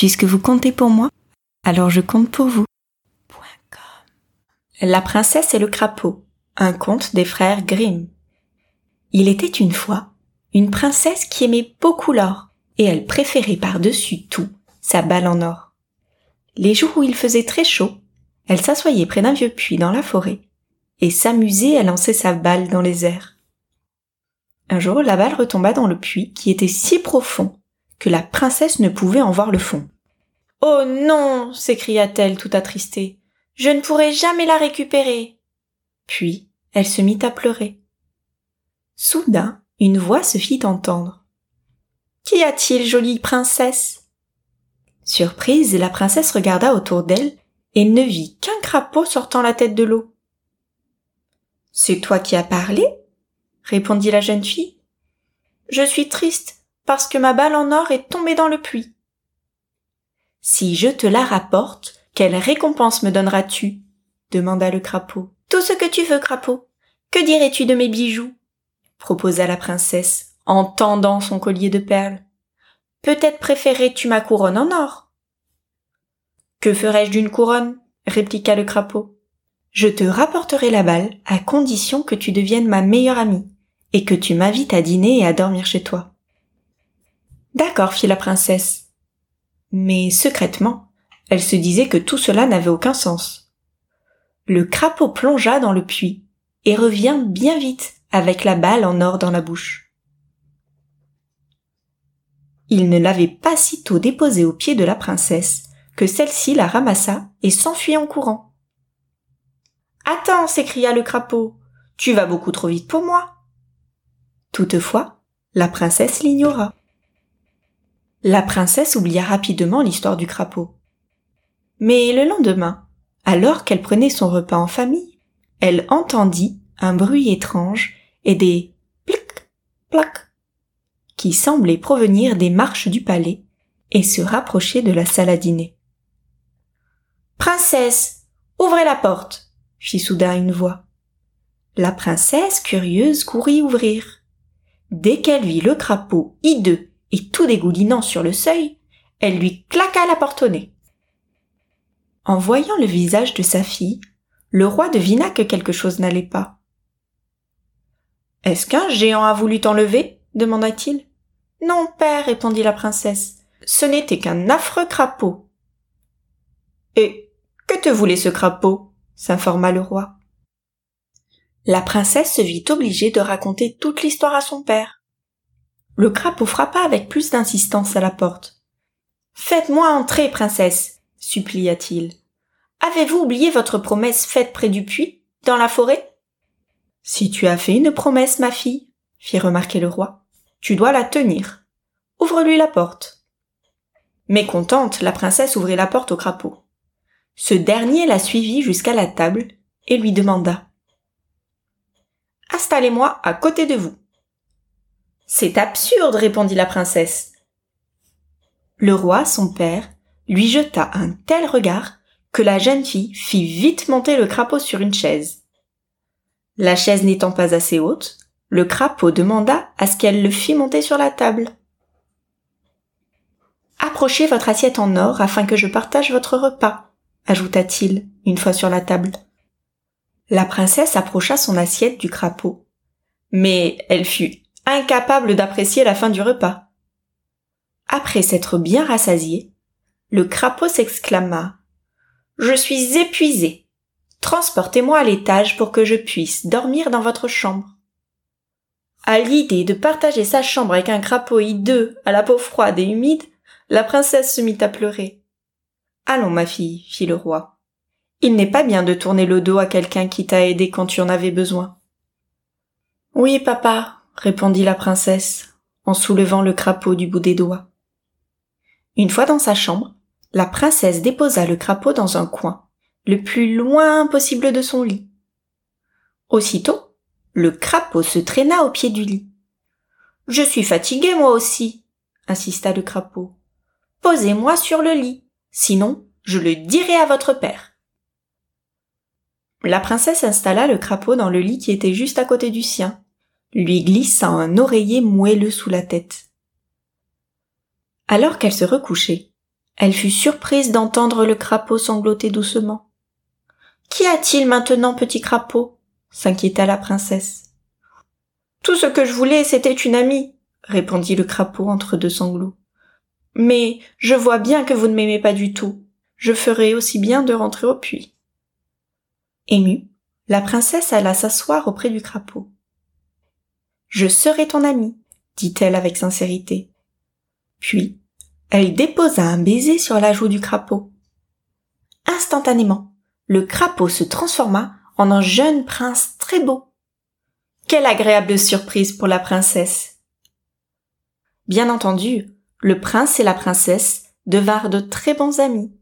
Puisque vous comptez pour moi, alors je compte pour vous. La princesse et le crapaud. Un conte des frères Grimm. Il était une fois une princesse qui aimait beaucoup l'or, et elle préférait par-dessus tout sa balle en or. Les jours où il faisait très chaud, elle s'assoyait près d'un vieux puits dans la forêt, et s'amusait à lancer sa balle dans les airs. Un jour, la balle retomba dans le puits qui était si profond que la princesse ne pouvait en voir le fond. Oh non s'écria-t-elle tout attristée. Je ne pourrai jamais la récupérer. Puis elle se mit à pleurer. Soudain, une voix se fit entendre. Qu'y a-t-il, jolie princesse? Surprise, la princesse regarda autour d'elle et ne vit qu'un crapaud sortant la tête de l'eau. C'est toi qui as parlé? répondit la jeune fille. Je suis triste parce que ma balle en or est tombée dans le puits. Si je te la rapporte, quelle récompense me donneras-tu? demanda le crapaud. Tout ce que tu veux, crapaud. Que dirais-tu de mes bijoux? proposa la princesse en tendant son collier de perles. Peut-être préférais-tu ma couronne en or? Que ferais-je d'une couronne? répliqua le crapaud. Je te rapporterai la balle à condition que tu deviennes ma meilleure amie et que tu m'invites à dîner et à dormir chez toi. D'accord, fit la princesse. Mais secrètement, elle se disait que tout cela n'avait aucun sens. Le crapaud plongea dans le puits et revient bien vite avec la balle en or dans la bouche. Il ne l'avait pas sitôt déposée aux pieds de la princesse que celle-ci la ramassa et s'enfuit en courant. Attends, s'écria le crapaud, tu vas beaucoup trop vite pour moi. Toutefois, la princesse l'ignora. La princesse oublia rapidement l'histoire du crapaud. Mais le lendemain, alors qu'elle prenait son repas en famille, elle entendit un bruit étrange et des plic, plac, qui semblaient provenir des marches du palais et se rapprocher de la salle à dîner. Princesse, ouvrez la porte, fit soudain une voix. La princesse, curieuse, courut ouvrir. Dès qu'elle vit le crapaud hideux et tout dégoulinant sur le seuil, elle lui claqua la porte au nez. En voyant le visage de sa fille, le roi devina que quelque chose n'allait pas. Est-ce qu'un géant a voulu t'enlever? demanda-t-il. Non, père, répondit la princesse. Ce n'était qu'un affreux crapaud. Et que te voulait ce crapaud? s'informa le roi. La princesse se vit obligée de raconter toute l'histoire à son père. Le crapaud frappa avec plus d'insistance à la porte. Faites-moi entrer, princesse, supplia-t-il. Avez-vous oublié votre promesse faite près du puits, dans la forêt? Si tu as fait une promesse, ma fille, fit remarquer le roi, tu dois la tenir. Ouvre-lui la porte. Mécontente, la princesse ouvrit la porte au crapaud. Ce dernier la suivit jusqu'à la table et lui demanda Installez-moi à côté de vous. C'est absurde, répondit la princesse. Le roi, son père, lui jeta un tel regard que la jeune fille fit vite monter le crapaud sur une chaise. La chaise n'étant pas assez haute, le crapaud demanda à ce qu'elle le fît monter sur la table. Approchez votre assiette en or afin que je partage votre repas, ajouta-t-il une fois sur la table. La princesse approcha son assiette du crapaud, mais elle fut incapable d'apprécier la fin du repas. Après s'être bien rassasié, le crapaud s'exclama je suis épuisé. Transportez-moi à l'étage pour que je puisse dormir dans votre chambre. À l'idée de partager sa chambre avec un crapaud hideux, à la peau froide et humide, la princesse se mit à pleurer. Allons, ma fille, fit le roi. Il n'est pas bien de tourner le dos à quelqu'un qui t'a aidé quand tu en avais besoin. Oui, papa, répondit la princesse, en soulevant le crapaud du bout des doigts. Une fois dans sa chambre, la princesse déposa le crapaud dans un coin, le plus loin possible de son lit. Aussitôt, le crapaud se traîna au pied du lit. Je suis fatigué moi aussi, insista le crapaud. Posez-moi sur le lit, sinon je le dirai à votre père. La princesse installa le crapaud dans le lit qui était juste à côté du sien, lui glissa un oreiller moelleux sous la tête. Alors qu'elle se recouchait, Elle fut surprise d'entendre le crapaud sangloter doucement. Qu'y a-t-il maintenant, petit crapaud? s'inquiéta la princesse. Tout ce que je voulais, c'était une amie, répondit le crapaud entre deux sanglots. Mais je vois bien que vous ne m'aimez pas du tout. Je ferai aussi bien de rentrer au puits. Émue, la princesse alla s'asseoir auprès du crapaud. Je serai ton amie, dit-elle avec sincérité. Puis, elle déposa un baiser sur la joue du crapaud. Instantanément, le crapaud se transforma en un jeune prince très beau. Quelle agréable surprise pour la princesse. Bien entendu, le prince et la princesse devinrent de très bons amis.